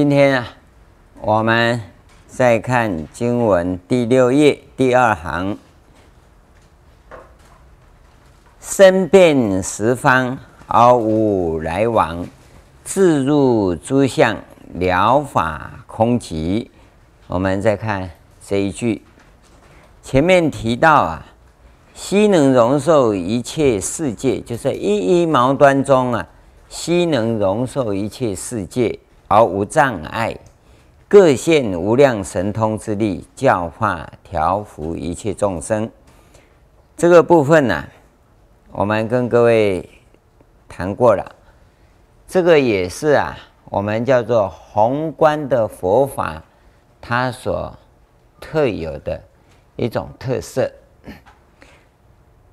今天啊，我们再看经文第六页第二行，身遍十方而无来往，自入诸相了法空寂。我们再看这一句，前面提到啊，悉能容受一切世界，就是一一毛端中啊，悉能容受一切世界。而无障碍，各现无量神通之力，教化调伏一切众生。这个部分呢、我们跟各位谈过了。这个也是啊，我们叫做宏观的佛法，它所特有的一种特色。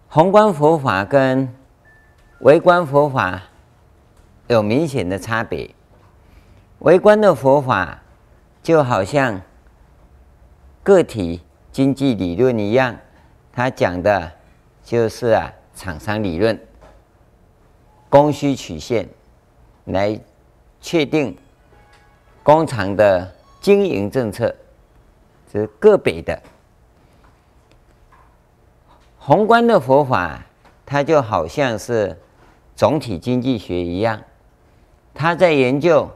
宏观佛法跟微观佛法有明显的差别。微观的佛法就好像个体经济理论一样，他讲的就是啊厂商理论、供需曲线来确定工厂的经营政策，这是个别的。宏观的佛法，它就好像是总体经济学一样，他在研究。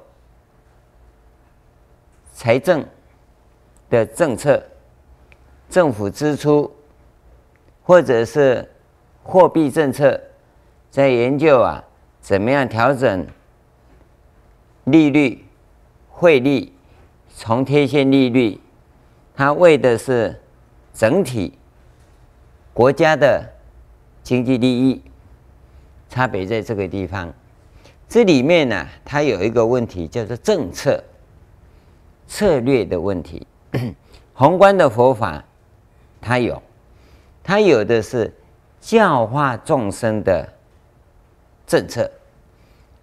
财政的政策、政府支出，或者是货币政策，在研究啊，怎么样调整利率、汇率、从贴现利率，它为的是整体国家的经济利益。差别在这个地方，这里面呢、它有一个问题叫做政策。策略的问题，宏观的佛法，它有，它有的是教化众生的政策，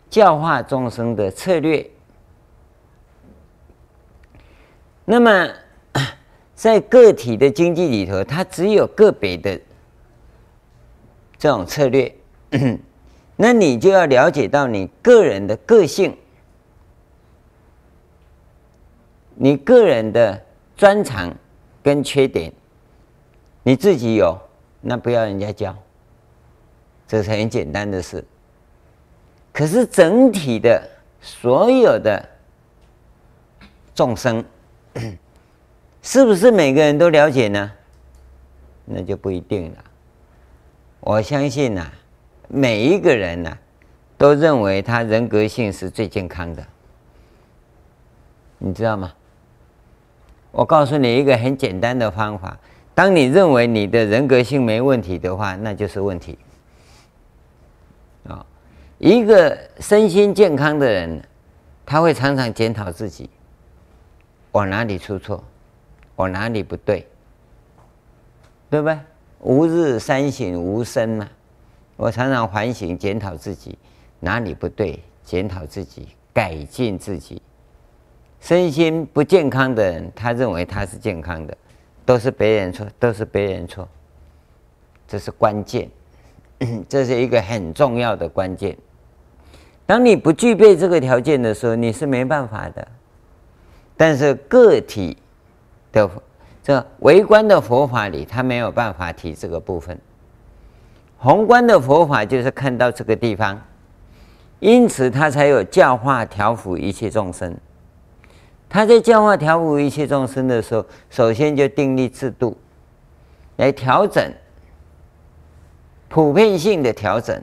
教化众生的策略。那么，在个体的经济里头，它只有个别的这种策略，那你就要了解到你个人的个性。你个人的专长跟缺点，你自己有，那不要人家教，这是很简单的事。可是整体的所有的众生，是不是每个人都了解呢？那就不一定了。我相信呐、每一个人呐、都认为他人格性是最健康的，你知道吗？我告诉你一个很简单的方法：当你认为你的人格性没问题的话，那就是问题。啊，一个身心健康的人，他会常常检讨自己：我哪里出错？我哪里不对？对不对？吾日三省吾身嘛。我常常反省检讨自己哪里不对，检讨自己，改进自己。身心不健康的人，他认为他是健康的，都是别人错，都是别人错，这是关键，这是一个很重要的关键。当你不具备这个条件的时候，你是没办法的。但是个体的这微观的佛法里，他没有办法提这个部分。宏观的佛法就是看到这个地方，因此他才有教化调伏一切众生。他在教化调伏一切众生的时候，首先就订立制度，来调整普遍性的调整，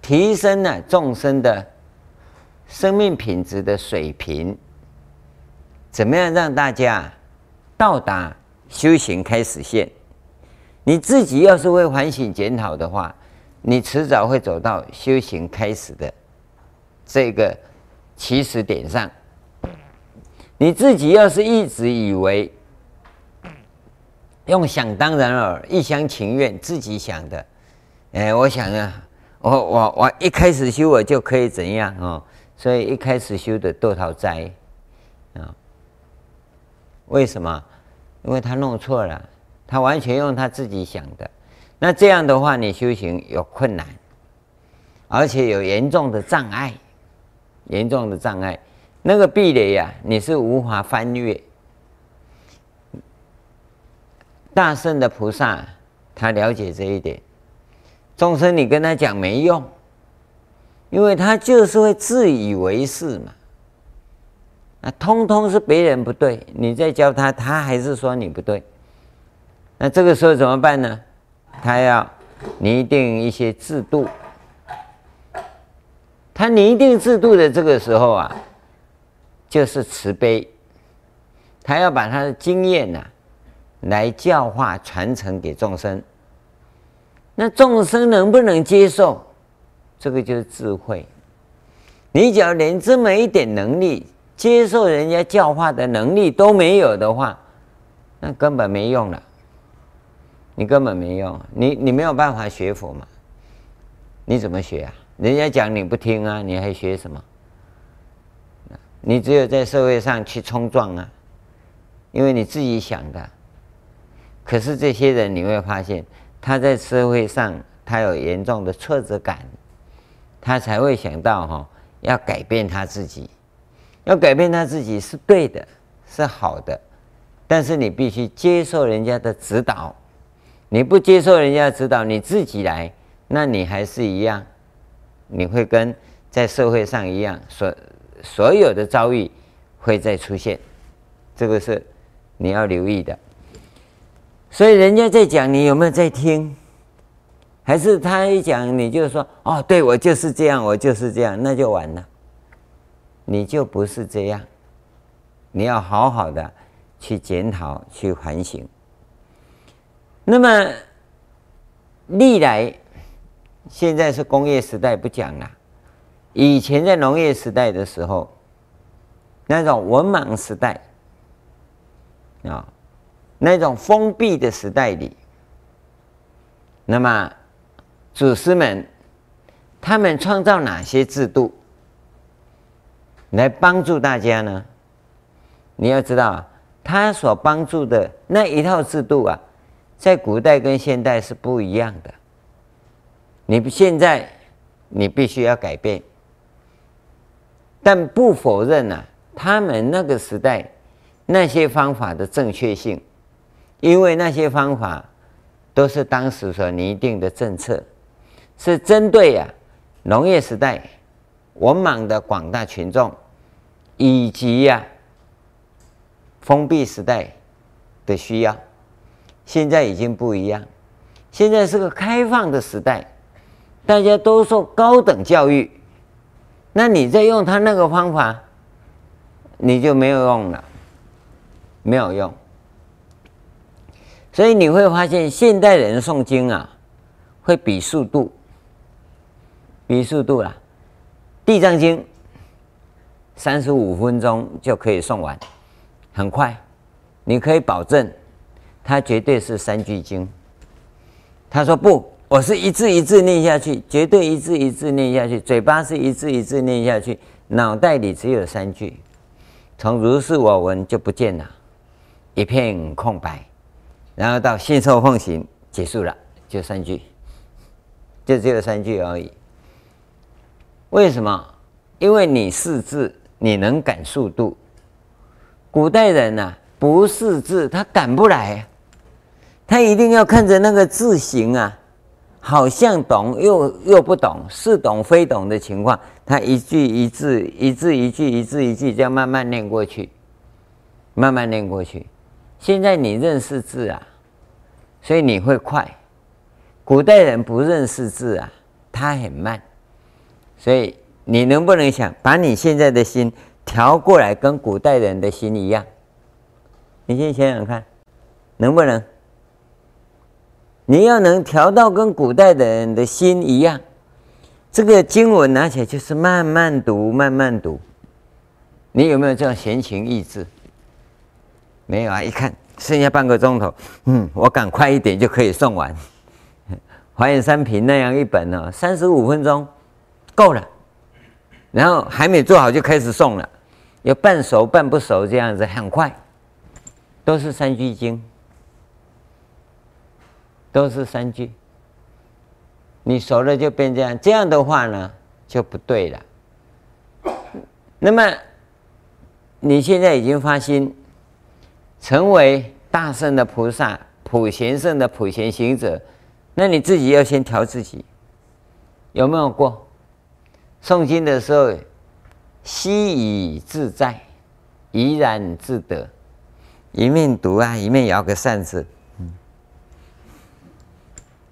提升了众生的生命品质的水平。怎么样让大家到达修行开始线？你自己要是会反省检讨的话，你迟早会走到修行开始的这个起始点上。你自己要是一直以为用想当然耳、一厢情愿自己想的，哎，我想啊，我我我一开始修我就可以怎样哦，所以一开始修的堕讨灾啊？为什么？因为他弄错了，他完全用他自己想的，那这样的话，你修行有困难，而且有严重的障碍，严重的障碍。那个壁垒呀、你是无法翻越。大圣的菩萨，他了解这一点。众生，你跟他讲没用，因为他就是会自以为是嘛。那通通是别人不对，你再教他，他还是说你不对。那这个时候怎么办呢？他要拟定一些制度。他拟定制度的这个时候啊，就是慈悲。他要把他的经验呐、啊，来教化传承给众生。那众生能不能接受？这个就是智慧。你只要连这么一点能力，接受人家教化的能力都没有的话，那根本没用了。你根本没用，你你没有办法学佛嘛？你怎么学啊？人家讲你不听啊，你还学什么？你只有在社会上去冲撞啊，因为你自己想的。可是这些人你会发现，他在社会上他有严重的挫折感，他才会想到哈，要改变他自己。要改变他自己是对的，是好的，但是你必须接受人家的指导。你不接受人家指导，你自己来，那你还是一样，你会跟在社会上一样，所所有的遭遇会再出现，这个是你要留意的。所以人家在讲，你有没有在听？还是他一讲，你就说哦，对，我就是这样，我就是这样，那就完了。你就不是这样，你要好好的去检讨、去反省。那么历来，现在是工业时代，不讲了。以前在农业时代的时候，那种文盲时代啊，那种封闭的时代里，那么祖师们他们创造哪些制度？来帮助大家呢？你要知道，他所帮助的那一套制度啊，在古代跟现代是不一样的。你现在你必须要改变，但不否认啊，他们那个时代那些方法的正确性，因为那些方法都是当时所拟定的政策，是针对啊农业时代文盲的广大群众。以及呀、封闭时代的需要，现在已经不一样。现在是个开放的时代，大家都受高等教育。那你再用他那个方法，你就没有用了，没有用。所以你会发现，现代人诵经啊，会比速度，比速度啦，《地藏经》。三十五分钟就可以诵完，很快，你可以保证，它绝对是三句经。他说不，我是一字一字念下去，绝对一字一字念下去，嘴巴是一字一字念下去，脑袋里只有三句，从如是我闻就不见了，一片空白，然后到信受奉行结束了，就三句，就只有三句而已。为什么？因为你识字。你能赶速度，古代人呐、啊，不识字，他赶不来，他一定要看着那个字形啊，好像懂又又不懂，似懂非懂的情况，他一句一字，一字一句，一字一句，这样慢慢念过去，慢慢念过去。现在你认识字啊，所以你会快。古代人不认识字啊，他很慢，所以。你能不能想把你现在的心调过来，跟古代人的心一样？你先想想看，能不能？你要能调到跟古代的人的心一样，这个经文拿起来就是慢慢读，慢慢读。你有没有这样闲情逸致？没有啊！一看剩下半个钟头，嗯，我赶快一点就可以送完。华严三品那样一本呢，三十五分钟够了。然后还没做好就开始送了，有半熟半不熟这样子，很快，都是三句经，都是三句。你熟了就变这样，这样的话呢就不对了。那么你现在已经发心，成为大圣的菩萨、普贤圣的普贤行者，那你自己要先调自己，有没有过？诵经的时候，惜以自在，怡然自得，一面读啊，一面摇个扇子，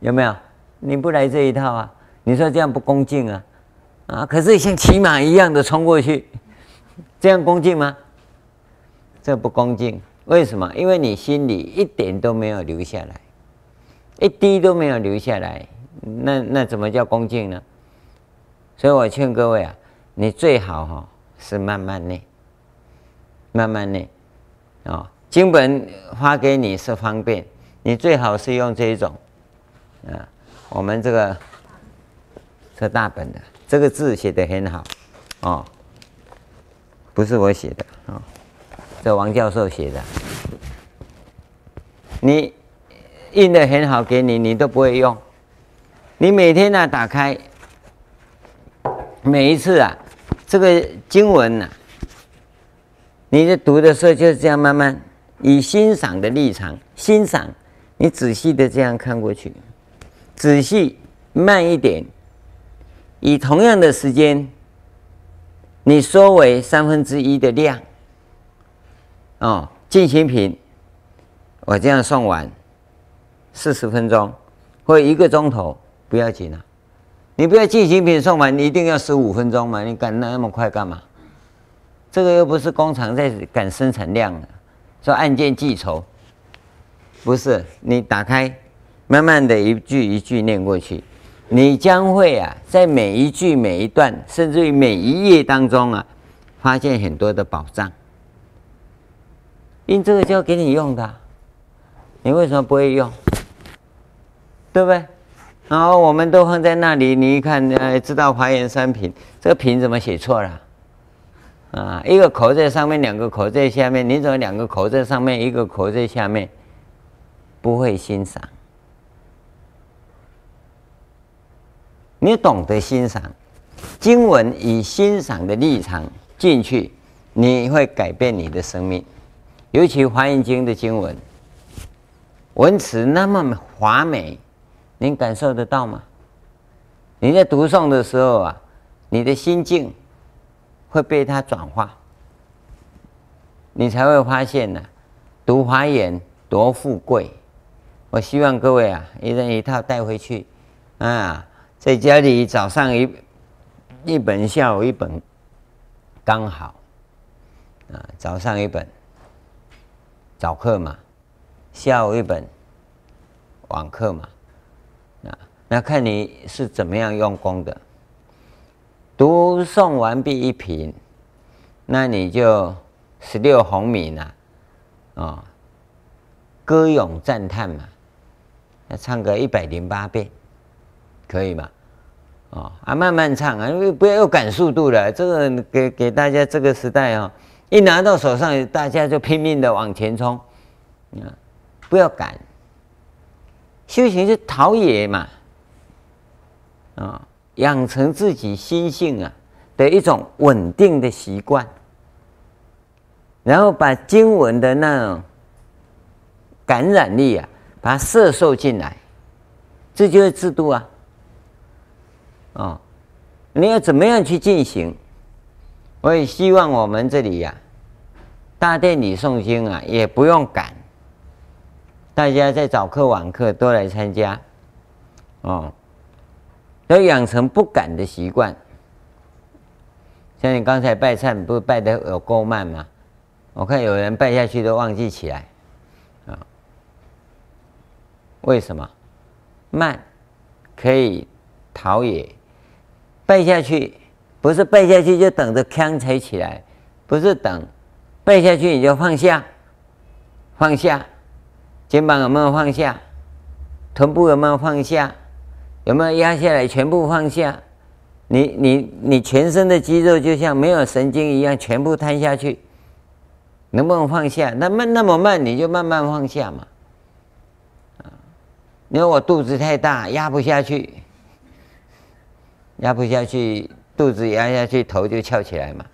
有没有？你不来这一套啊？你说这样不恭敬啊？啊！可是像骑马一样的冲过去，这样恭敬吗？这不恭敬。为什么？因为你心里一点都没有留下来，一滴都没有留下来，那那怎么叫恭敬呢？所以我劝各位啊，你最好哈是慢慢念，慢慢念啊。经本发给你是方便，你最好是用这一种啊。我们这个是大本的。这个字写得很好，哦，不是我写的啊，哦，这王教授写的。你印的很好，给你你都不会用。你每天呢，打开，每一次啊，这个经文啊，你在读的时候就是这样慢慢以欣赏的立场欣赏，你仔细的这样看过去，仔细慢一点。以同样的时间，你缩为三分之一的量，哦，进行品，我这样送完，四十分钟或一个钟头不要紧啊，你不要进行品送完，你一定要十五分钟嘛？你赶那么快干嘛？这个又不是工厂在赶生产量，说按件计酬，不是，你打开，慢慢的一句一句念过去。你将会啊，在每一句、每一段，甚至于每一页当中啊，发现很多的宝藏。因这个就给你用的，你为什么不会用？对不对？然后我们都放在那里，你一看，呃，知道华严三品，这个品怎么写错了？啊，一个口在上面，两个口在下面，你怎么两个口在上面，一个口在下面？不会欣赏。你懂得欣赏经文，以欣赏的立场进去，你会改变你的生命。尤其《华严经》的经文，文词那么华美，您感受得到吗？你在读诵的时候啊，你的心境会被它转化，你才会发现呢、啊，读华严多富贵。我希望各位啊，一人一套带回去啊。在家里早上一一本，下午一本，刚好啊。早上一本早课嘛，下午一本晚课嘛。啊，那看你是怎么样用功的。读诵完毕一品，那你就十六红名啊，啊，歌咏赞叹嘛，要唱个一百零八遍。可以吗？哦啊，慢慢唱啊，因为不要又赶速度了。这个给给大家这个时代啊、哦，一拿到手上，大家就拼命的往前冲，啊，不要赶。修行是陶冶嘛，啊，养成自己心性啊的一种稳定的习惯，然后把经文的那种感染力啊，把它摄受进来，这就是制度啊。哦，你要怎么样去进行？我也希望我们这里呀、大殿里诵经啊，也不用赶，大家在早课晚课都来参加，哦，要养成不赶的习惯。像你刚才拜忏，不是拜的有够慢吗？我看有人拜下去都忘记起来，啊、为什么？慢可以陶冶。背下去，不是背下去就等着锵才起来，不是等，背下去你就放下，放下，肩膀有没有放下？臀部有没有放下？有没有压下来？全部放下。你你你全身的肌肉就像没有神经一样，全部瘫下去，能不能放下？那慢那么慢，你就慢慢放下嘛。啊，因为我肚子太大，压不下去。压不下去，肚子压下去，头就翘起来嘛。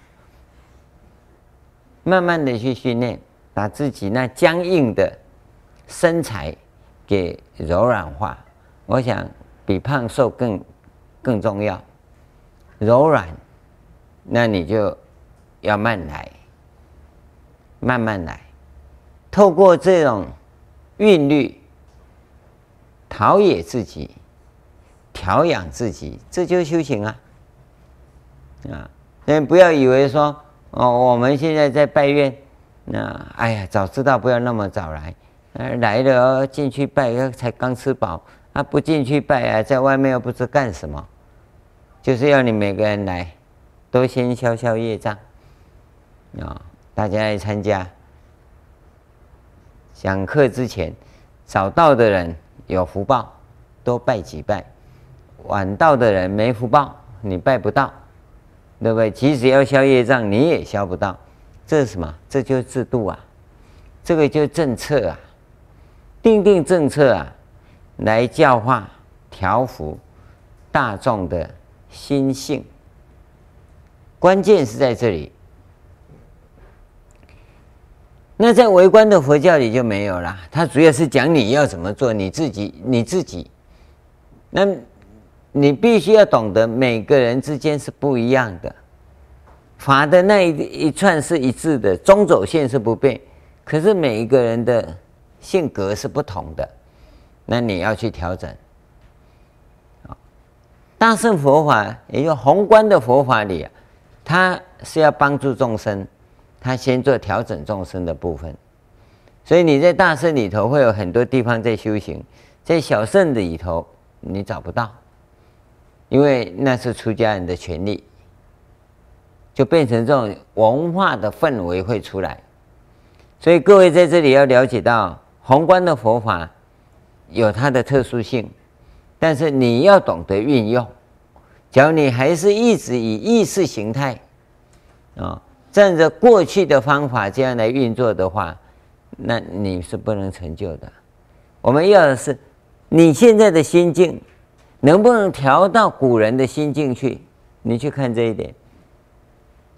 慢慢的去训练，把自己那僵硬的身材给柔软化。我想比胖瘦更更重要，柔软，那你就要慢来，慢慢来，透过这种韵律陶冶自己，调养自己，这就是修行啊！啊，所以不要以为说哦，我们现在在拜愿，那哎呀，早知道不要那么早来，来了进去拜，才刚吃饱。啊不进去拜啊，在外面又不知干什么，就是要你每个人来，都先消消业障啊！大家来参加讲课之前，早到的人有福报，多拜几拜；晚到的人没福报，你拜不到，对不对？即使要消业障，你也消不到。这是什么？这就是制度啊！这个就是政策啊！定定政策啊！来教化、调伏大众的心性，关键是在这里。那在微观的佛教里就没有了，它主要是讲你要怎么做，你自己，你自己。那你必须要懂得，每个人之间是不一样的，法的那一一串是一致的，中轴线是不变，可是每一个人的性格是不同的。那你要去调整，大乘佛法也就宏观的佛法里啊，它是要帮助众生，它先做调整众生的部分。所以你在大圣里头会有很多地方在修行，在小圣的里头你找不到，因为那是出家人的权利，就变成这种文化的氛围会出来。所以各位在这里要了解到宏观的佛法。有它的特殊性，但是你要懂得运用。假如你还是一直以意识形态啊，站着过去的方法这样来运作的话，那你是不能成就的。我们要的是你现在的心境能不能调到古人的心境去？你去看这一点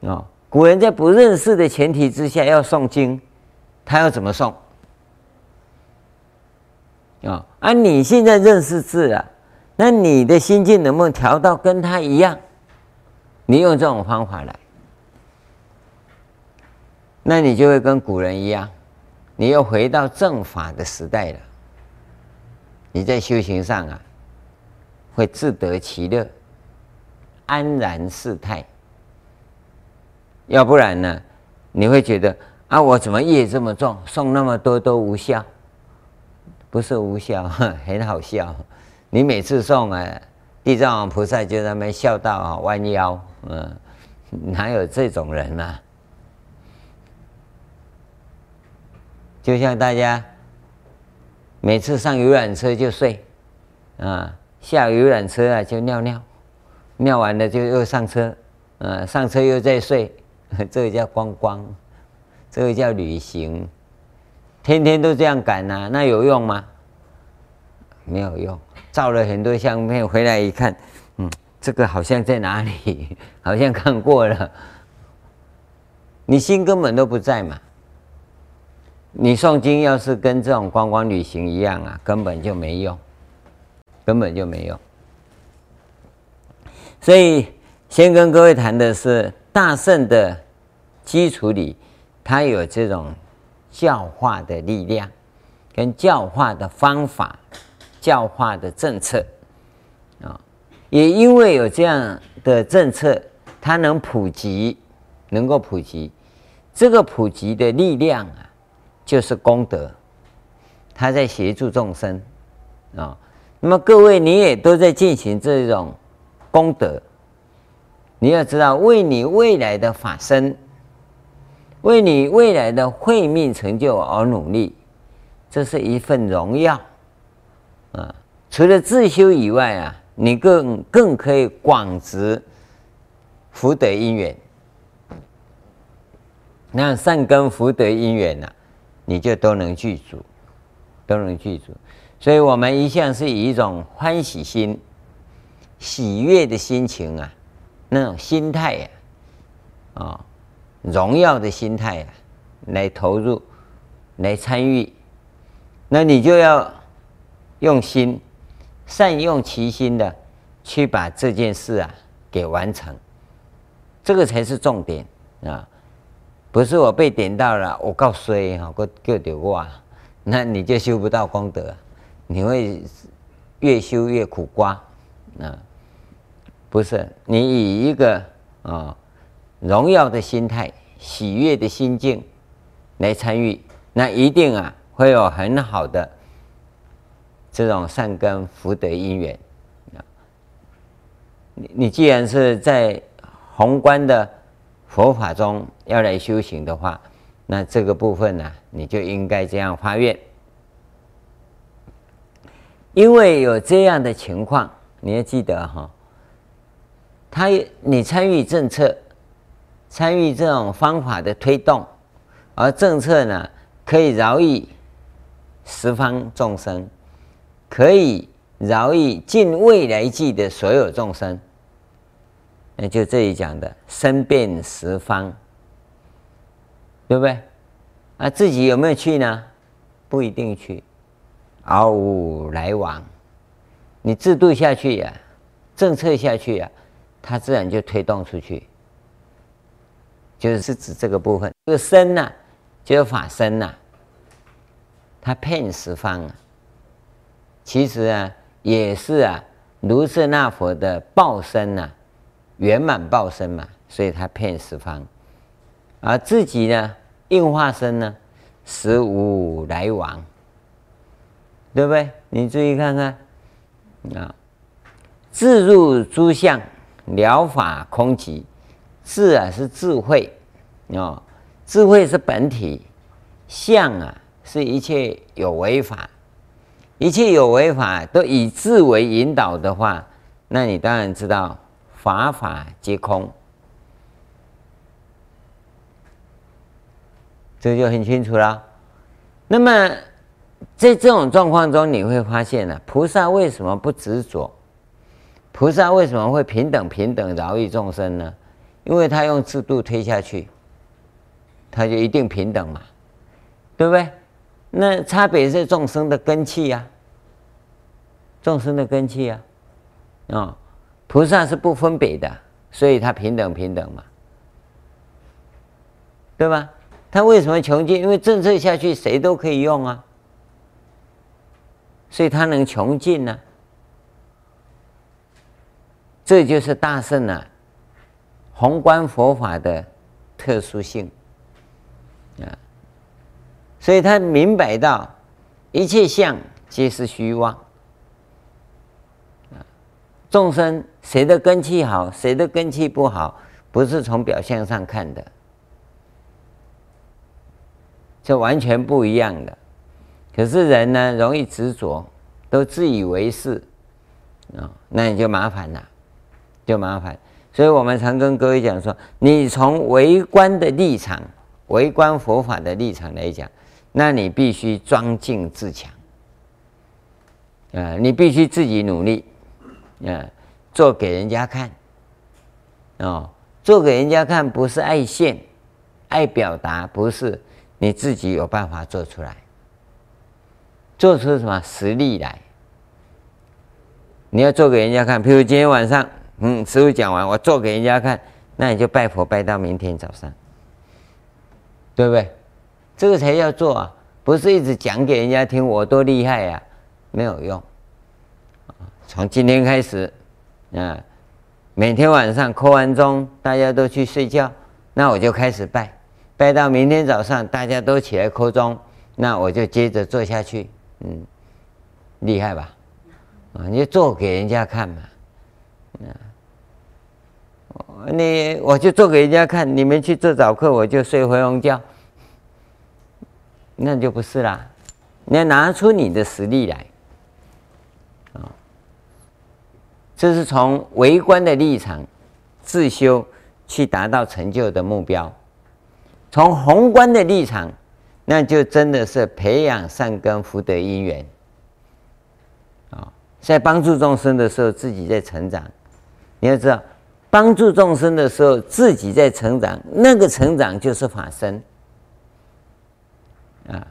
啊。古人在不认识的前提之下要诵经，他要怎么诵？哦啊，而你现在认识字啊，那你的心境能不能调到跟他一样？你用这种方法来，那你就会跟古人一样，你又回到正法的时代了。你在修行上啊，会自得其乐，安然自态。要不然呢，你会觉得啊，我怎么业这么重，送那么多都无效。不是无效，很好笑。你每次送啊，地藏王菩萨就在那边笑到啊弯腰，嗯，哪有这种人呢、啊？就像大家每次上游览车就睡，啊，下游览车啊就尿尿，尿完了就又上车，呃，上车又再睡，这个叫观光，这个叫旅行。天天都这样赶呐、那有用吗？没有用。照了很多相片回来一看，嗯，这个好像在哪里？好像看过了。你心根本都不在嘛。你诵经要是跟这种观光旅行一样啊，根本就没用，根本就没有。所以，先跟各位谈的是大圣的基础里，它有这种。教化的力量，跟教化的方法，教化的政策，啊，也因为有这样的政策，它能普及，能够普及，这个普及的力量啊，就是功德，它在协助众生，啊，那么各位你也都在进行这种功德，你要知道，为你未来的法身。为你未来的慧命成就而努力，这是一份荣耀啊！除了自修以外啊，你更更可以广植福德因缘。那善根福德因缘呢，你就都能具足，都能具足。所以我们一向是以一种欢喜心、喜悦的心情啊，那种心态呀，啊。荣耀的心态啊，来投入，来参与，那你就要用心，善用其心的去把这件事啊给完成，这个才是重点啊，不是我被点到了，我告诉哈，我就丢我，那你就修不到功德，你会越修越苦瓜啊。不是你以一个啊荣耀的心态、喜悦的心境来参与，那一定啊会有很好的这种善根福德因缘。你你既然是在宏观的佛法中要来修行的话，那这个部分呢、你就应该这样发愿，因为有这样的情况，你要记得哈。他，你参与政策，参与这种方法的推动，而政策呢，可以饶益十方众生，可以饶益尽未来际的所有众生。那就这里讲的身遍十方，对不对？啊，自己有没有去呢？不一定去，而无来往。你制度下去呀、政策下去呀、啊。它自然就推动出去，就是指这个部分。这个身呐、就是法身呐、啊，它遍十方啊。其实啊，也是啊，卢舍那佛的报身呐、圆满报身嘛，所以它遍十方。而自己呢，应化身呢，实无来往，对不对？你注意看看啊，自入诸相。了法空寂，智啊是智慧，哦，智慧是本体，相啊是一切有为法，一切有为法都以智为引导的话，那你当然知道法法皆空，这就很清楚了。那么在这种状况中，你会发现呢、菩萨为什么不执着？菩萨为什么会平等平等饶益众生呢？因为他用制度推下去，他就一定平等嘛，对不对？那差别是众生的根器呀，众生的根器呀，啊，菩萨是不分别的，所以他平等平等嘛，对吧？他为什么穷尽？因为政策下去谁都可以用啊，所以他能穷尽呢？这就是大圣啊，宏观佛法的特殊性啊，所以他明白到一切相皆是虚妄啊，众生谁的根器好，谁的根器不好，不是从表象上看的，这完全不一样的。可是人呢，容易执着，都自以为是啊，那你就麻烦了。就麻烦，所以我们常跟各位讲说，你从为观的立场、为观佛法的立场来讲，那你必须庄敬自强，啊，你必须自己努力，啊，做给人家看，哦，做给人家看不是爱现、爱表达，不是你自己有办法做出来，做出什么实力来？你要做给人家看，譬如今天晚上。嗯，师父讲完，我做给人家看，那你就拜佛拜到明天早上，对不对？这个才叫做啊，不是一直讲给人家听我多厉害呀，没有用。从今天开始，啊，每天晚上扣完钟，大家都去睡觉，那我就开始拜，拜到明天早上，大家都起来扣钟，那我就接着做下去。嗯，厉害吧？啊，你就做给人家看嘛，啊。你我就做给人家看，你们去做早课，我就睡回笼觉，那就不是啦。你要拿出你的实力来，啊，这是从微观的立场自修去达到成就的目标；从宏观的立场，那就真的是培养善根福德因缘，啊，在帮助众生的时候，自己在成长。你要知道。帮助众生的时候，自己在成长，那个成长就是法身啊。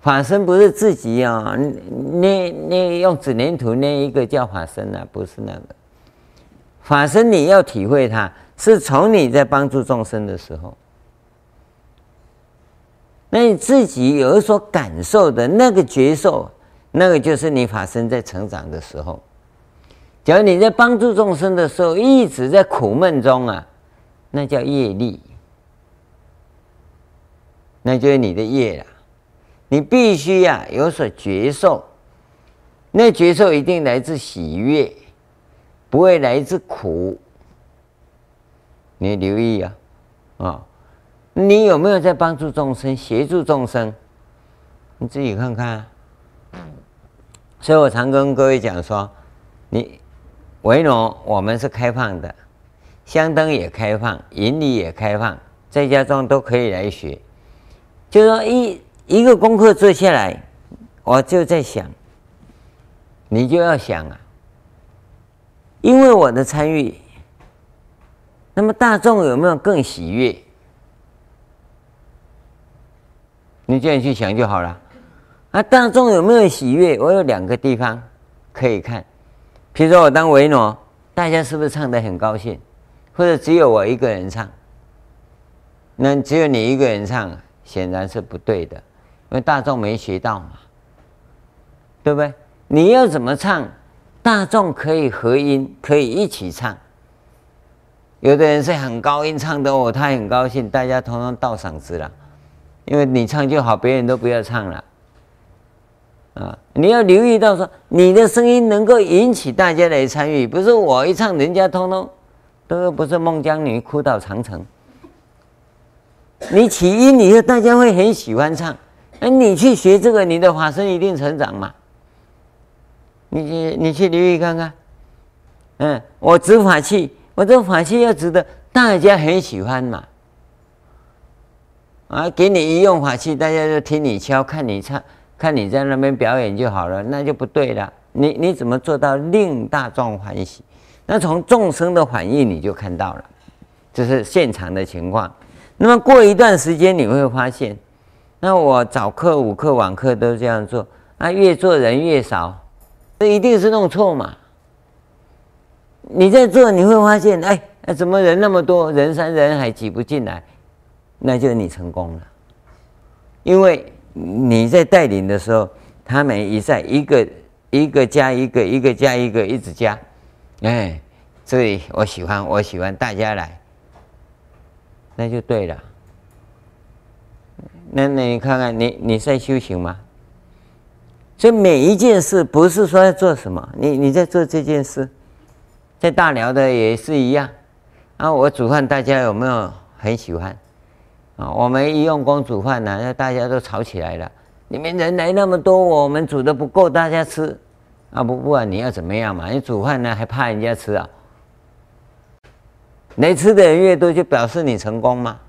法身不是自己啊，捏捏用纸黏土捏一个叫法身啊，不是那个。法身你要体会它，是从你在帮助众生的时候，那你自己有所感受的那个觉受，那个就是你法身在成长的时候。假如你在帮助众生的时候，一直在苦闷中啊，那叫业力，那就是你的业了。你必须呀、啊、有所觉受，那觉受一定来自喜悦，不会来自苦。你留意啊，啊、哦，你有没有在帮助众生、协助众生？你自己看看、所以我常跟各位讲说，你维罗我们是开放的，香灯也开放，引理也开放，在家中都可以来学。就说一。一个功课做下来，我就在想，你就要想啊，因为我的参与，那么大众有没有更喜悦？你这样去想就好了。啊，大众有没有喜悦？我有两个地方可以看，比如说我当维诺，大家是不是唱得很高兴？或者只有我一个人唱？那只有你一个人唱，显然是不对的。因为大众没学到嘛，对不对？你要怎么唱，大众可以合音，可以一起唱。有的人是很高音唱的哦，他很高兴，大家通通倒嗓子了，因为你唱就好，别人都不要唱了。啊，你要留意到说，你的声音能够引起大家来参与，不是我一唱，人家通通都不是孟姜女哭倒长城。你起音以后，大家会很喜欢唱。哎你去学这个，你的法身一定成长嘛？你去你去留意看看，嗯，我执法器，我这法器要执的大家很喜欢嘛？啊，给你一用法器，大家就听你敲，看你唱，看你在那边表演就好了，那就不对了。你你怎么做到令大众欢喜？那从众生的反应你就看到了，这是现场的情况。那么过一段时间你会发现。那我早课、午课、晚课都这样做，那越做人越少，这一定是弄错嘛？你在做，你会发现，哎，怎么人那么多，人山人海挤不进来？那就是你成功了，因为你在带领的时候，他们一再一个一个加一个，一个加一个，一直加，哎，这里我喜欢，我喜欢大家来，那就对了。那那你看看你你在修行吗？所以每一件事不是说要做什么，你你在做这件事，在大寮的也是一样。啊，我煮饭大家有没有很喜欢？啊，我们一用功煮饭呢，那大家都吵起来了。你们人来那么多，我们煮的不够大家吃，啊不不管你要怎么样嘛，你煮饭呢还怕人家吃啊？来吃的人越多，就表示你成功吗？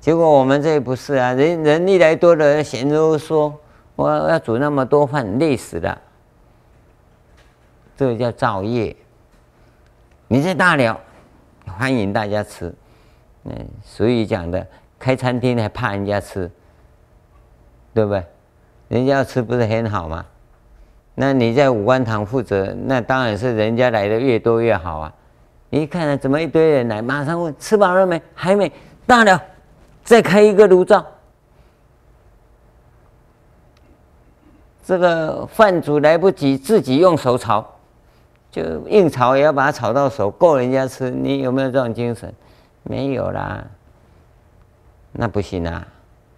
结果我们这不是啊，人人一来多了，闲都说，我要煮那么多饭，累死了。这个叫造业。你在大寮，欢迎大家吃，嗯，所以讲的开餐厅还怕人家吃，对不对？人家要吃不是很好吗？那你在五官堂负责，那当然是人家来的越多越好啊。你一看怎么一堆人来，马上问吃饱了没？还没，大了。再开一个炉灶，这个饭煮来不及，自己用手炒，就硬炒也要把它炒到熟，够人家吃。你有没有这种精神？没有啦，那不行啊。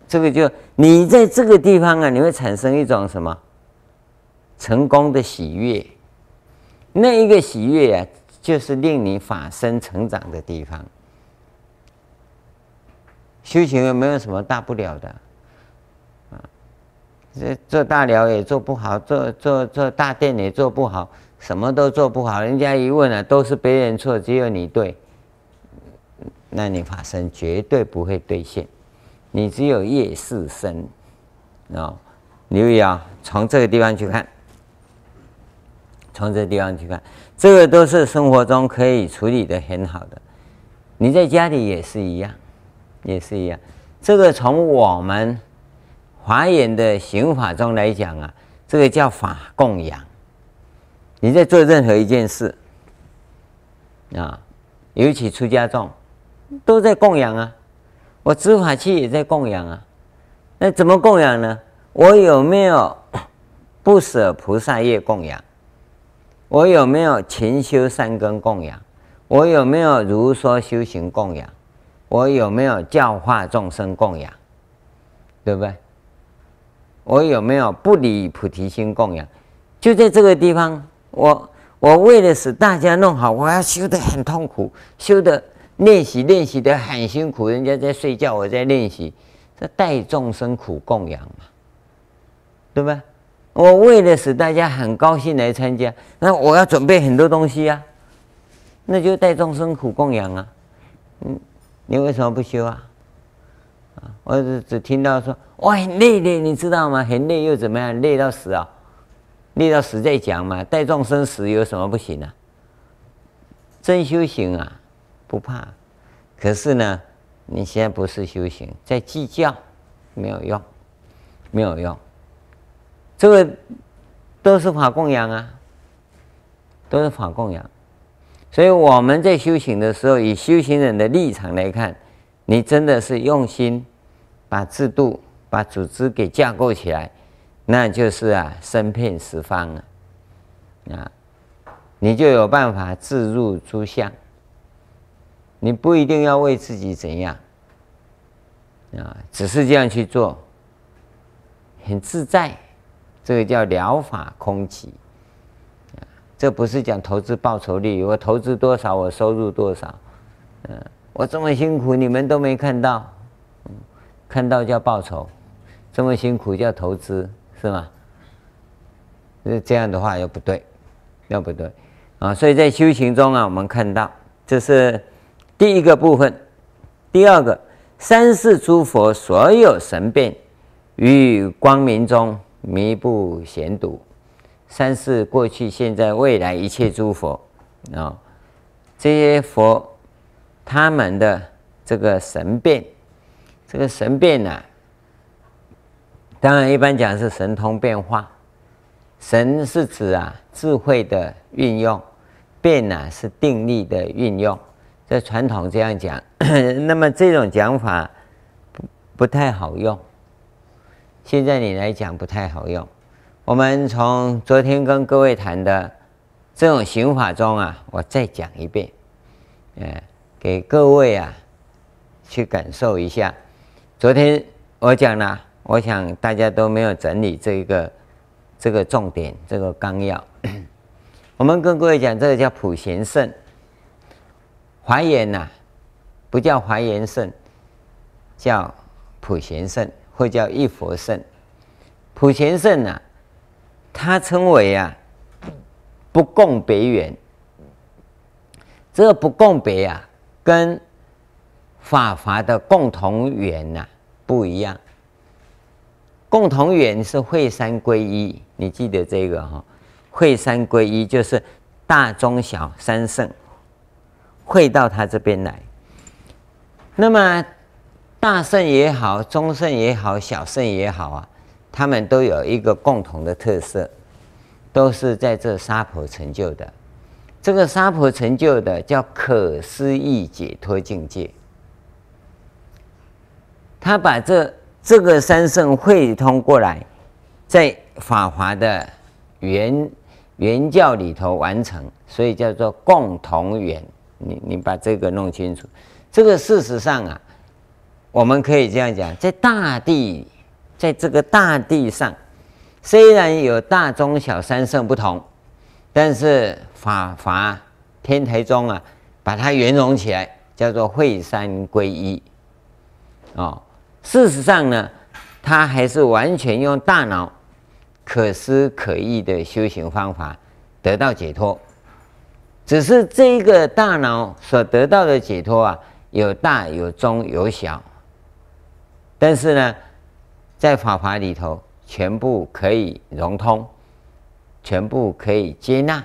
这个就你在这个地方啊，你会产生一种什么？成功的喜悦。那一个喜悦啊，就是令你法身成长的地方。修行有没有什么大不了的？啊，这做大寮也做不好，做做做大殿也做不好，什么都做不好。人家一问啊，都是别人错，只有你对。那你法身绝对不会兑现，你只有业识身。啊，留意啊，从这个地方去看，从这地方去看，这个都是生活中可以处理得很好的。你在家里也是一样，也是一样。这个从我们华严的行法中来讲啊，这个叫法供养。你在做任何一件事啊，尤其出家众，都在供养啊。我执法器也在供养啊。那怎么供养呢？我有没有 不舍菩萨业供养？我有没有勤修善根供养？我有没有如说修行供养？我有没有教化众生供养？对不对？我有没有不离菩提心供养？就在这个地方，我我为了使大家弄好，我要修得很痛苦，修得练习练习得很辛苦。人家在睡觉，我在练习，这带众生苦供养嘛，对不对？我为了使大家很高兴来参加，那我要准备很多东西啊，那就带众生苦供养啊。嗯，你为什么不修啊？啊，我只只听到说，哇，很累的，你知道吗？很累又怎么样？累到死啊！累到死再讲嘛，带众生死有什么不行啊？真修行啊，不怕。可是呢，你现在不是修行，在计较，没有用，没有用。这个都是法供养啊，都是法供养，所以我们在修行的时候，以修行人的立场来看，你真的是用心把制度、把组织给架构起来，那就是啊，身遍十方啊，啊，你就有办法自入诸相，你不一定要为自己怎样啊，只是这样去做，很自在。这个叫疗法空寂，这不是讲投资报酬率，我投资多少，我收入多少，嗯，我这么辛苦，你们都没看到，看到叫报酬，这么辛苦叫投资，是吗？那这样的话又不对，又不对啊！所以在修行中啊，我们看到这是第一个部分，第二个，三世诸佛所有神变于光明中。弥不显睹，三世过去、现在、未来一切诸佛啊，这些佛他们的这个神变，这个神变呢、当然一般讲是神通变化，神是指啊智慧的运用，变呢、是定力的运用，在传统这样讲，那么这种讲法不不太好用。现在你来讲不太好用。我们从昨天跟各位谈的这种行法中啊，我再讲一遍，呃，给各位啊去感受一下。昨天我讲了，我想大家都没有整理这个这个重点，这个纲要。我们跟各位讲，这个叫普贤圣，华严呐，不叫华严圣，叫普贤圣。或叫一佛圣，普贤圣啊，他称为啊不共别缘。这个不共别啊，跟法华的共同缘呐不一样。共同缘是会三归一，你记得这个哈？会三归一就是大中小三圣会到他这边来，那么。大圣也好，中圣也好，小圣也好啊，他们都有一个共同的特色，都是在这沙婆成就的。这个沙婆成就的叫可思议解脱境界。他把这这个三圣汇通过来，在法华的原原教里头完成，所以叫做共同缘。你你把这个弄清楚。这个事实上啊。我们可以这样讲，在大地，在这个大地上，虽然有大中小三圣不同，但是法华天台宗啊，把它圆融起来，叫做会三归一。哦，事实上呢，它还是完全用大脑可思可议的修行方法得到解脱，只是这一个大脑所得到的解脱啊，有大有中有小。但是呢，在法华里头，全部可以融通，全部可以接纳。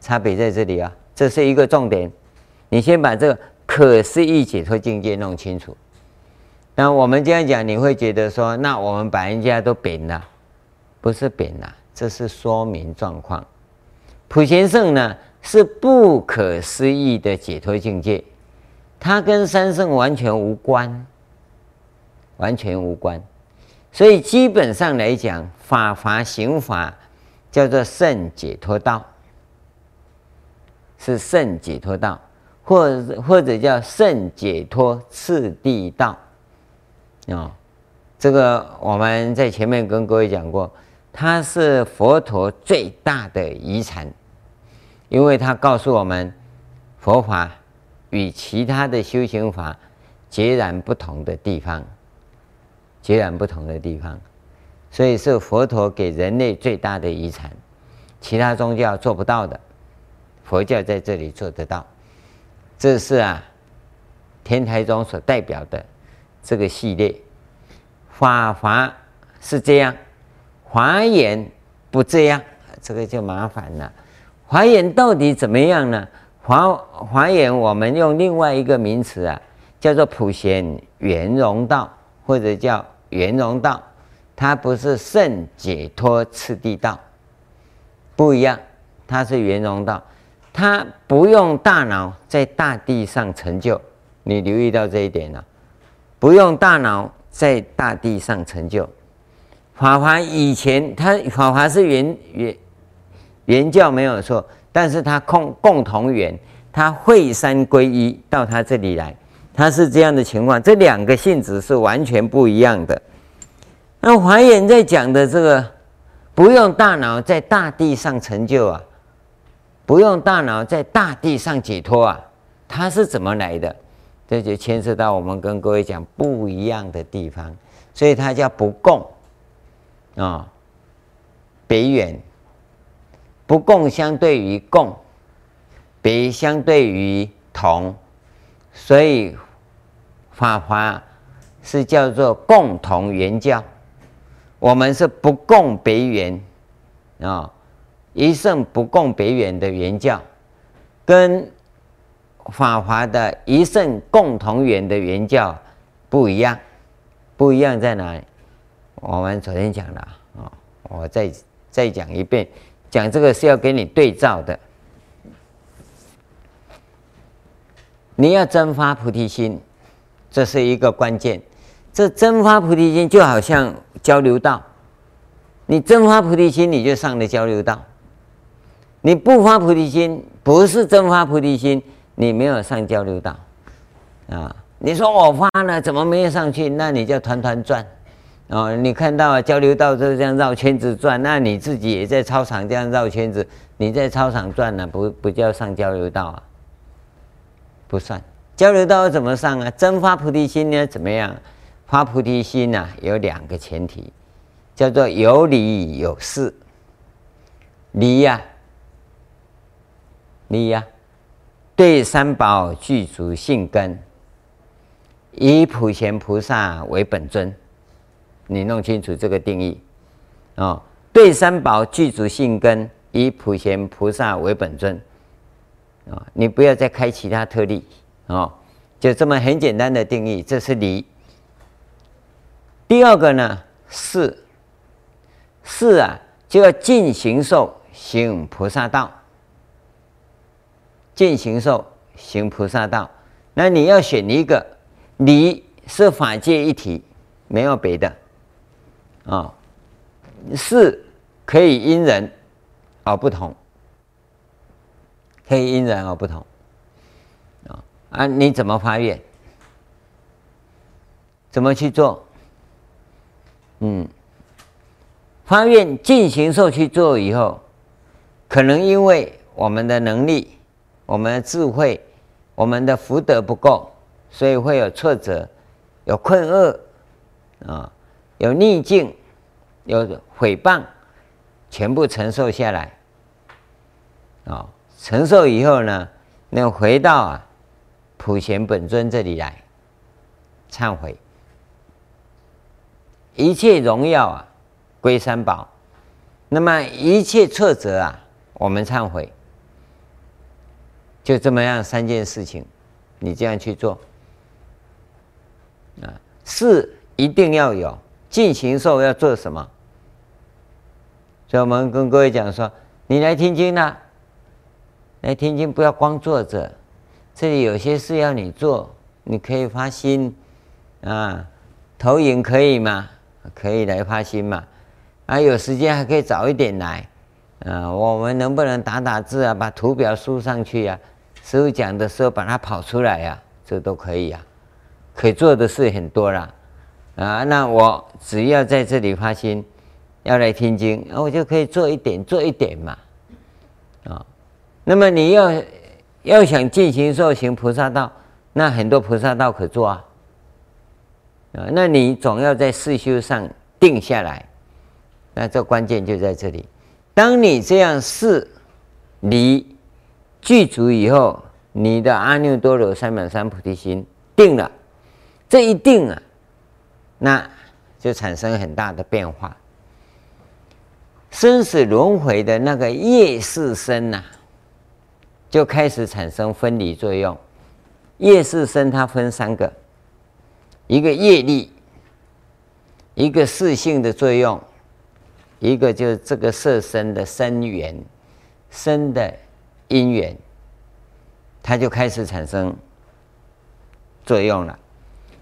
差别在这里啊，这是一个重点。你先把这个可思议解脱境界弄清楚。那我们这样讲，你会觉得说，那我们把人家都贬了，不是贬了，这是说明状况。普贤圣呢，是不可思议的解脱境界，它跟三圣完全无关，完全无关。所以基本上来讲，法华行法叫做圣解脱道，是圣解脱道，或或者叫圣解脱次第道。啊、哦，这个我们在前面跟各位讲过，它是佛陀最大的遗产，因为它告诉我们，佛法与其他的修行法截然不同的地方，截然不同的地方，所以是佛陀给人类最大的遗产，其他宗教做不到的，佛教在这里做得到，这是啊，天台宗所代表的。这个系列法华是这样，华严不这样，这个就麻烦了。华严到底怎么样呢？华华严我们用另外一个名词啊，叫做普贤圆融道，或者叫圆融道，它不是圣解脱次第道，不一样，它是圆融道，它不用大脑在大地上成就，你留意到这一点了。不用大脑在大地上成就，法华以前他法华是圆圆原教没有错，但是他共共同圆，他会三归一到他这里来，他是这样的情况，这两个性质是完全不一样的。那华严在讲的这个不用大脑在大地上成就啊，不用大脑在大地上解脱啊，他是怎么来的？这就牵涉到我们跟各位讲不一样的地方，所以它叫不共啊、哦，别圆，不共相对于共，别相对于同，所以法华是叫做共同圆教，我们是不共别圆啊，一圣不共别圆的圆教，跟。法华的一圣共同圆的圆教不一样，不一样在哪里？我们昨天讲了啊，我再再讲一遍，讲这个是要给你对照的。你要真发菩提心，这是一个关键。这真发菩提心就好像交流道，你真发菩提心，你就上了交流道；你不发菩提心，不是真发菩提心。你没有上交流道啊？你说我发了，怎么没有上去？那你就团团转哦。你看到啊交流道就这样绕圈子转，那你自己也在操场这样绕圈子，你在操场转呢，不不叫上交流道啊？不算。交流道怎么上啊？真发菩提心呢？怎么样？发菩提心呢、有两个前提，叫做有理有事。理呀，理呀。对三宝具足信根，以普贤菩萨为本尊，你弄清楚这个定义哦。对三宝具足性根，以普贤菩萨为本尊啊、你不要再开其他特例哦，就这么很简单的定义，这是理。第二个呢，是，是啊，就要尽形受行菩萨道。尽形受行菩萨道，那你要选一个，理是法界一体，没有别的，啊，事可以因人而不同，可以因人而不同，啊啊，你怎么发愿？怎么去做？嗯，发愿尽形寿去做以后，可能因为我们的能力。我们的智慧，我们的福德不够，所以会有挫折，有困厄，啊，有逆境，有诽谤，全部承受下来，啊，承受以后呢，能回到啊普贤本尊这里来忏悔，一切荣耀啊归三宝，那么一切挫折啊，我们忏悔，就这么样三件事情，你这样去做。啊，事一定要有，进行时候要做什么？所以我们跟各位讲说，你来听经呢，来听经不要光坐着，这里有些事要你做，你可以发心啊，投影可以吗？可以来发心嘛。啊，有时间还可以早一点来，啊，我们能不能打打字啊，把图表输上去呀？师父讲的时候把它跑出来呀，这都可以呀，可以做的事很多啦，啊，那我只要在这里发心，要来听经，我就可以做一点做一点嘛，啊，那么你要要想进行寿行菩萨道，那很多菩萨道可做啊，啊，那你总要在事修上定下来。那这关键就在这里，当你这样试离具足以后，你的阿耨多罗三藐三菩提心定了，这一定啊，那就产生很大的变化。生死轮回的那个业识身呐，就开始产生分离作用。业识身它分三个，一个业力，一个识性的作用。一个就是这个色身的生缘，生的因缘，它就开始产生作用了。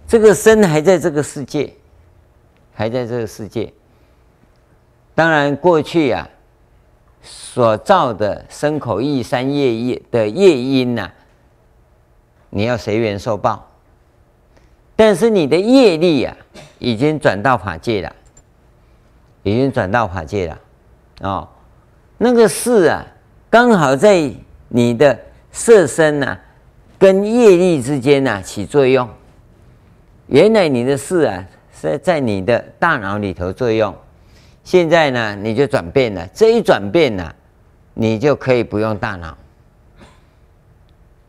这个身还在这个世界，还在这个世界。当然，过去啊所造的身口意三业业的业因呐、你要随缘受报。但是你的业力啊，已经转到法界了。已经转到法界了，哦，那个事啊，刚好在你的色身呐、跟业力之间呐、起作用。原来你的事啊是在你的大脑里头作用，现在呢你就转变了。这一转变呢、你就可以不用大脑。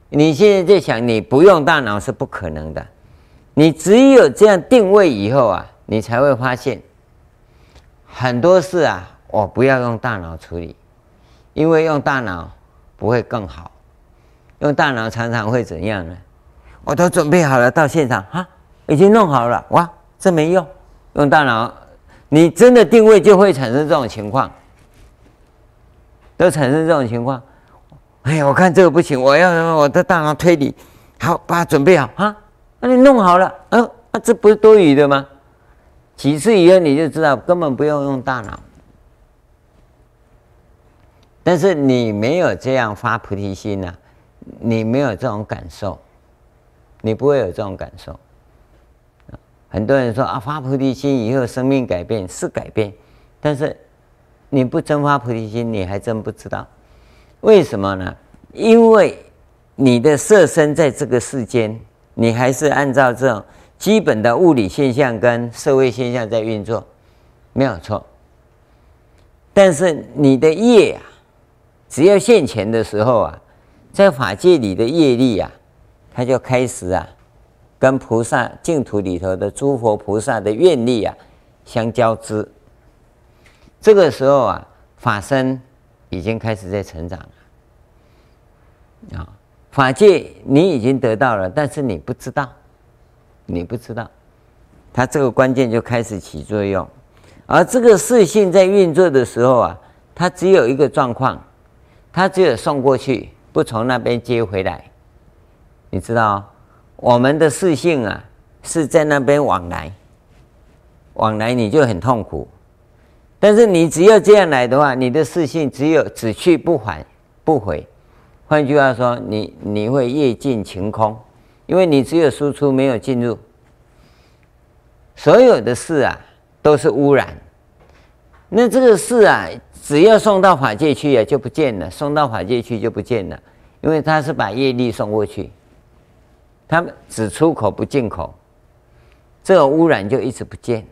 你现在在想你不用大脑是不可能的，你只有这样定位以后啊，你才会发现。很多事啊，我不要用大脑处理，因为用大脑不会更好。用大脑常常会怎样呢？我都准备好了，到现场哈，已经弄好了，哇，这没用。用大脑，你真的定位就会产生这种情况，都产生这种情况。哎呀，我看这个不行，我要用我的大脑推理，好，把它准备好啊，那你弄好了，嗯、呃，啊，这不是多余的吗？几次以后你就知道根本不用用大脑，但是你没有这样发菩提心呐、你没有这种感受，你不会有这种感受。很多人说啊，发菩提心以后生命改变是改变，但是你不真发菩提心，你还真不知道为什么呢？因为你的色身在这个世间，你还是按照这种。基本的物理现象跟社会现象在运作，没有错。但是你的业啊，只要现前的时候啊，在法界里的业力啊，它就开始啊，跟菩萨净土里头的诸佛菩萨的愿力啊相交织。这个时候啊，法身已经开始在成长了。啊，法界你已经得到了，但是你不知道。你不知道，它这个关键就开始起作用，而这个识性在运作的时候啊，它只有一个状况，它只有送过去，不从那边接回来。你知道，我们的识性啊，是在那边往来，往来你就很痛苦。但是你只要这样来的话，你的识性只有只去不还不回。换句话说，你你会业尽情空。因为你只有输出，没有进入，所有的事啊都是污染。那这个事啊，只要送到法界去啊，就不见了；送到法界去就不见了，因为他是把业力送过去，他们只出口不进口，这个污染就一直不见，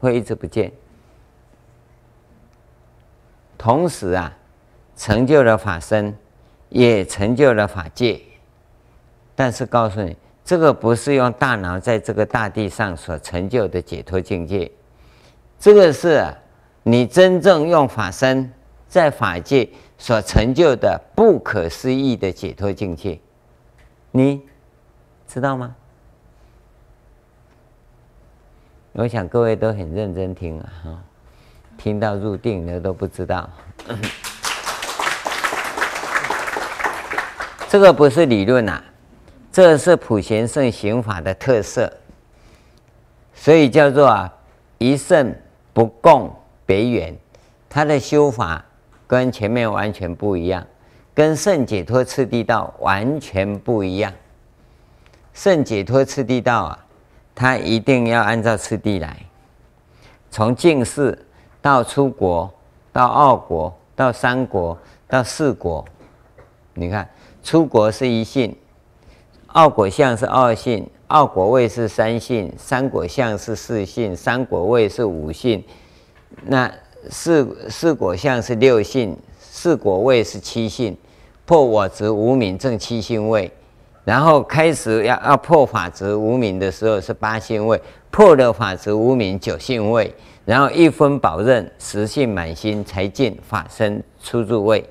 会一直不见。同时啊，成就了法身，也成就了法界。但是告诉你，这个不是用大脑在这个大地上所成就的解脱境界，这个是你真正用法身在法界所成就的不可思议的解脱境界，你知道吗？我想各位都很认真听啊，哈，听到入定的都不知道。这个不是理论呐、啊，这是普贤圣行法的特色，所以叫做啊，一圣不共别圆，他的修法跟前面完全不一样，跟圣解脱次第道完全不一样。圣解脱次第道啊，他一定要按照次第来，从进士到出国，到二国，到三国，到四国，你看。出国是一性，二国相是二性，二国位是三性，三国相是四性，三国位是五性，那四四果相是六性，四果位是七性，破我执无明正七性位，然后开始要要破法执无明的时候是八性位，破了法执无明九性位，然后一分宝刃十性满心才进法身初住位，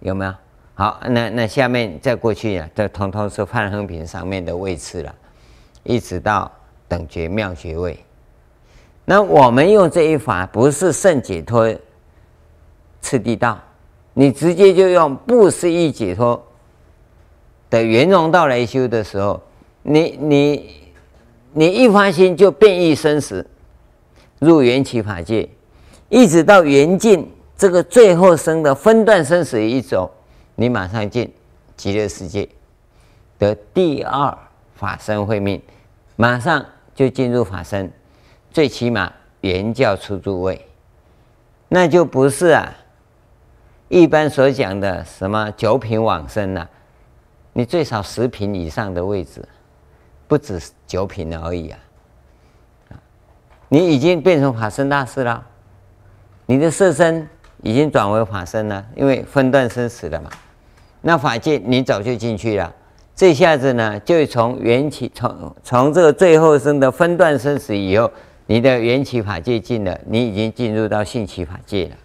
有没有？好，那那下面再过去呀，这统统是梵行品上面的位次了，一直到等觉妙觉位。那我们用这一法，不是圣解脱次第道，你直接就用不思议解脱的圆融道来修的时候，你你你一发心就变异生死，入缘起法界，一直到缘尽这个最后生的分段生死一走。你马上进极乐世界的第二法身慧命，马上就进入法身，最起码圆教初住位，那就不是啊，一般所讲的什么九品往生了，你最少十品以上的位置，不止九品而已啊，你已经变成法身大师了，你的色身已经转为法身了，因为分段生死了嘛。那法界你早就进去了，这下子呢，就从缘起从从这个最后生的分段生死以后，你的缘起法界进了，你已经进入到性起法界了，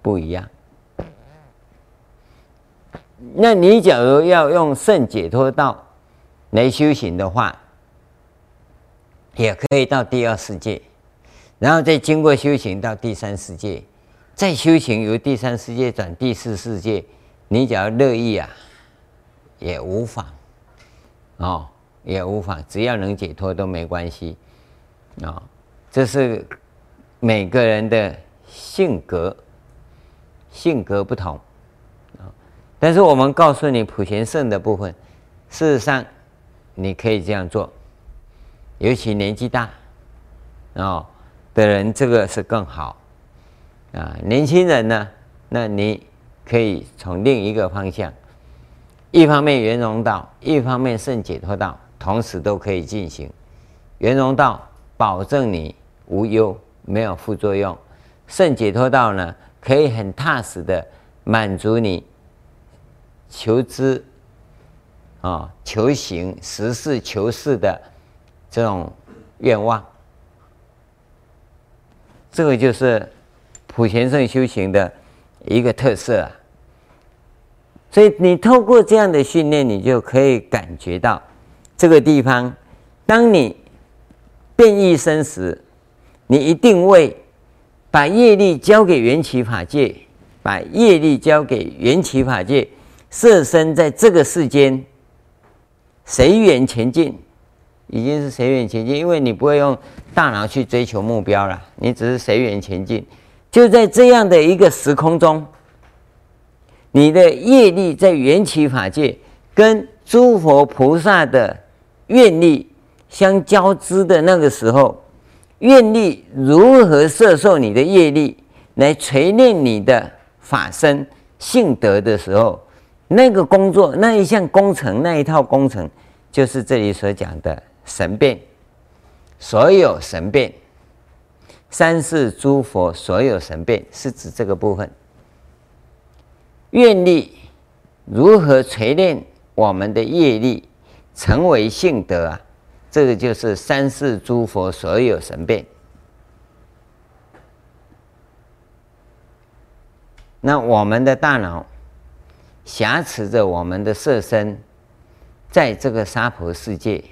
不一样。那你假如要用圣解脱道来修行的话，也可以到第二世界，然后再经过修行到第三世界。再修行由第三世界转第四世界，你只要乐意啊，也无妨，哦，也无妨，只要能解脱都没关系，啊、哦，这是每个人的性格，性格不同，但是我们告诉你普贤圣的部分，事实上你可以这样做，尤其年纪大，哦的人，这个是更好。啊，年轻人呢？那你可以从另一个方向，一方面圆融道，一方面圣解脱道，同时都可以进行。圆融道保证你无忧，没有副作用；圣解脱道呢，可以很踏实的满足你求知啊、求行、实事求是的这种愿望。这个就是。普贤圣修行的一个特色啊，所以你透过这样的训练，你就可以感觉到这个地方，当你变异生时，你一定会把业力交给缘起法界，把业力交给缘起法界，设身在这个世间随缘前进，已经是随缘前进，因为你不会用大脑去追求目标了，你只是随缘前进。就在这样的一个时空中，你的业力在缘起法界跟诸佛菩萨的愿力相交织的那个时候，愿力如何摄受你的业力来锤炼你的法身性德的时候，那个工作那一项工程那一套工程就是这里所讲的神变所有神变三世诸佛所有神变是指这个部分。愿力如何锤炼我们的业力成为性德啊这个就是三世诸佛所有神变。那我们的大脑挟持着我们的色身，在这个娑婆世界，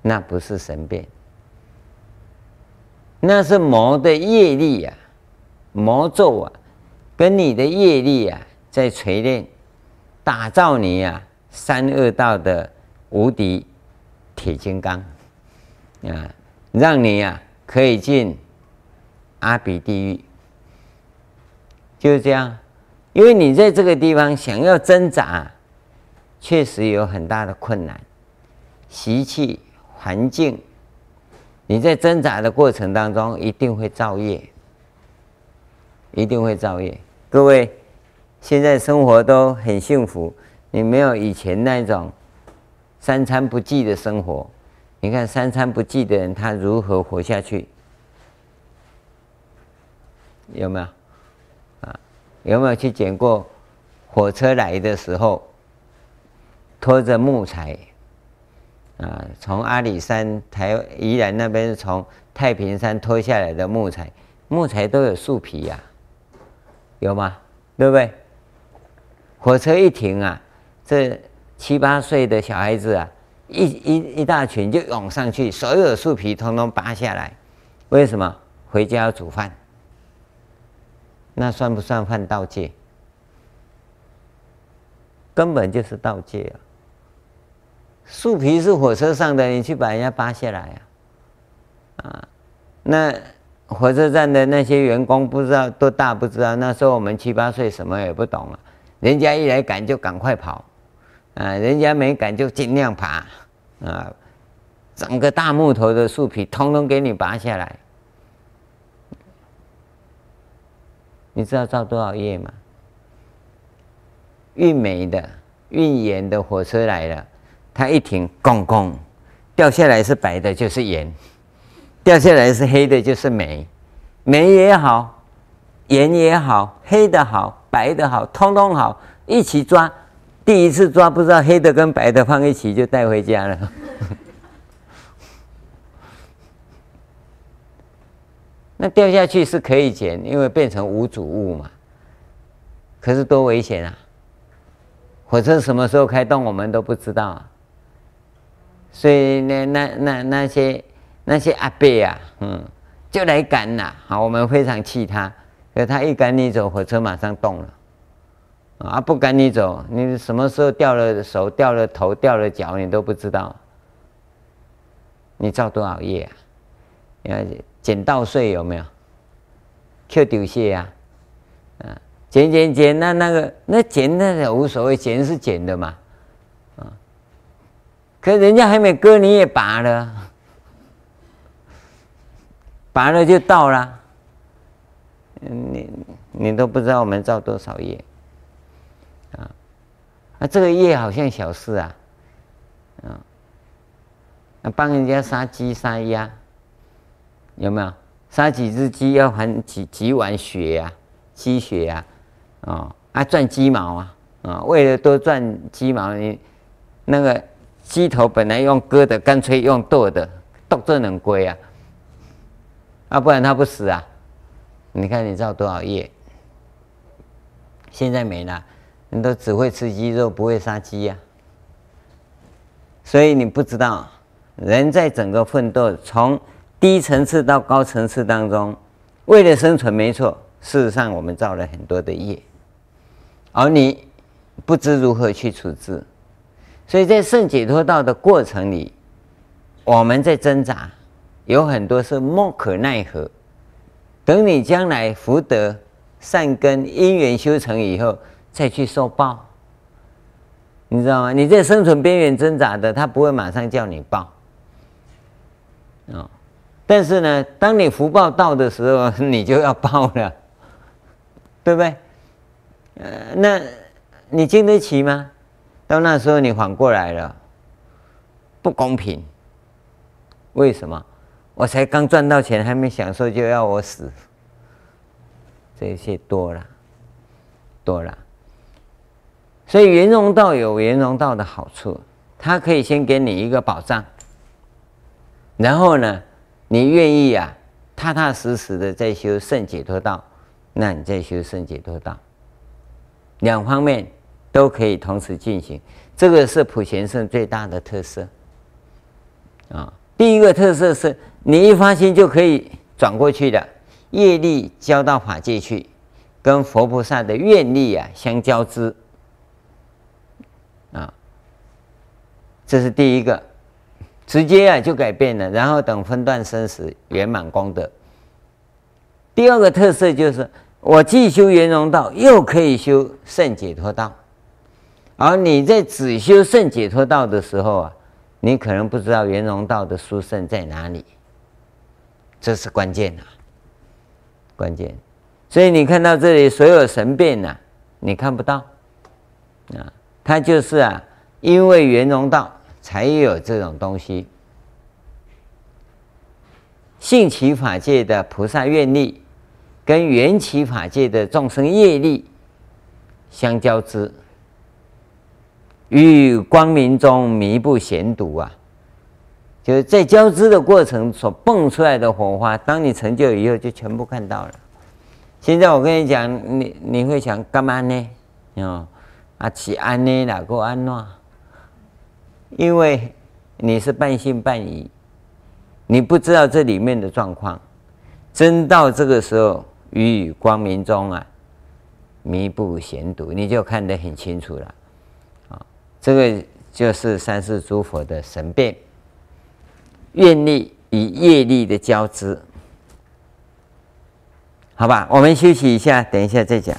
那不是神变，那是魔的业力、啊，魔咒啊，跟你的业力啊在锤炼，打造你、啊、三恶道的无敌铁金刚啊，让你、啊、可以进阿鼻地狱，就是这样，因为你在这个地方想要挣扎。确实有很大的困难，习气、环境，你在挣扎的过程当中一定会造业，一定会造业。各位，现在生活都很幸福，你没有以前那种三餐不继的生活。你看三餐不继的人，他如何活下去？有没有？有没有去捡过火车来的时候？拖着木材，啊，从阿里山、台宜兰那边，从太平山拖下来的木材，木材都有树皮呀、啊，有吗？对不对？火车一停啊，这七八岁的小孩子啊，一一一大群就涌上去，所有树皮通通拔下来，为什么？回家要煮饭，那算不算犯盗戒？根本就是盗戒啊！树皮是火车上的，你去把人家扒下来呀？啊，那火车站的那些员工不知道多大不知道，那时候我们七八岁什么也不懂啊，人家一来赶就赶快跑，啊，人家没赶就尽量爬，啊，整个大木头的树皮通通给你拔下来，你知道造多少业吗？运煤的、运盐的火车来了。它一停，咣咣，掉下来是白的，就是盐；掉下来是黑的，就是煤。煤也好，盐也好，黑的好，白的好，通通好，一起抓。第一次抓不知道黑的跟白的放一起就带回家了。那掉下去是可以捡，因为变成无主物嘛。可是多危险啊！火车什么时候开动，我们都不知道啊。所以那那那那些那些阿伯啊，嗯，就来赶了。好，我们非常气他。可他一赶你走，火车马上动了。啊，不赶你走，你什么时候掉了手、掉了头、掉了脚，你都不知道。你造多少业啊？你看捡稻穗有没有？捡丢蟹啊？啊，捡捡捡，那那个那捡那也无所谓，捡是捡的嘛。可人家还没割，你也拔了，拔了就到了。你你都不知道我们造多少业啊？啊，这个业好像小事啊，啊，帮人家杀鸡杀鸭，有没有？杀几只鸡要还几几碗血呀？鸡血呀？啊，啊赚鸡毛啊？啊，为了多赚鸡毛，你那个。鸡头本来用割的，干脆用剁的，剁这能归啊？啊，不然它不死啊？你看你造多少业？现在没了，你都只会吃鸡肉，不会杀鸡呀。所以你不知道，人在整个奋斗，从低层次到高层次当中，为了生存没错。事实上，我们造了很多的业，而你不知如何去处置。所以在圣解脱道的过程里，我们在挣扎，有很多是莫可奈何。等你将来福德善根因缘修成以后，再去受报，你知道吗？你在生存边缘挣扎的，他不会马上叫你报。哦，但是呢，当你福报到的时候，你就要报了，对不对？呃，那你经得起吗？到那时候你缓过来了，不公平。为什么？我才刚赚到钱，还没享受就要我死，这些多了，多了。所以圆融道有圆融道的好处，它可以先给你一个保障，然后呢，你愿意啊，踏踏实实的在修圣解脱道，那你在修圣解脱道，两方面都可以同时进行。这个是普贤圣最大的特色啊。第一个特色是你一发心就可以转过去的，业力交到法界去，跟佛菩萨的愿力啊相交织啊，这是第一个，直接啊就改变了，然后等分段生死圆满功德。第二个特色就是我既修圆融道，又可以修圣解脱道，而你在只修圣解脱道的时候啊。你可能不知道圆融道的殊胜在哪里，这是关键呐、关键。所以你看到这里所有神变呐、你看不到，啊，它就是啊，因为圆融道才有这种东西，性起法界的菩萨愿力跟缘起法界的众生业力相交织。于光明中弥不显睹啊，就是在交织的过程所蹦出来的火花，当你成就以后，就全部看到了。现在我跟你讲，你你会想干嘛呢？哦，啊，起安呢？哪个安呢？因为你是半信半疑，你不知道这里面的状况。真到这个时候，于光明中啊，弥不显睹，你就看得很清楚了。啊这个就是三世诸佛的神变，愿力与业力的交织，好吧？我们休息一下，等一下再讲。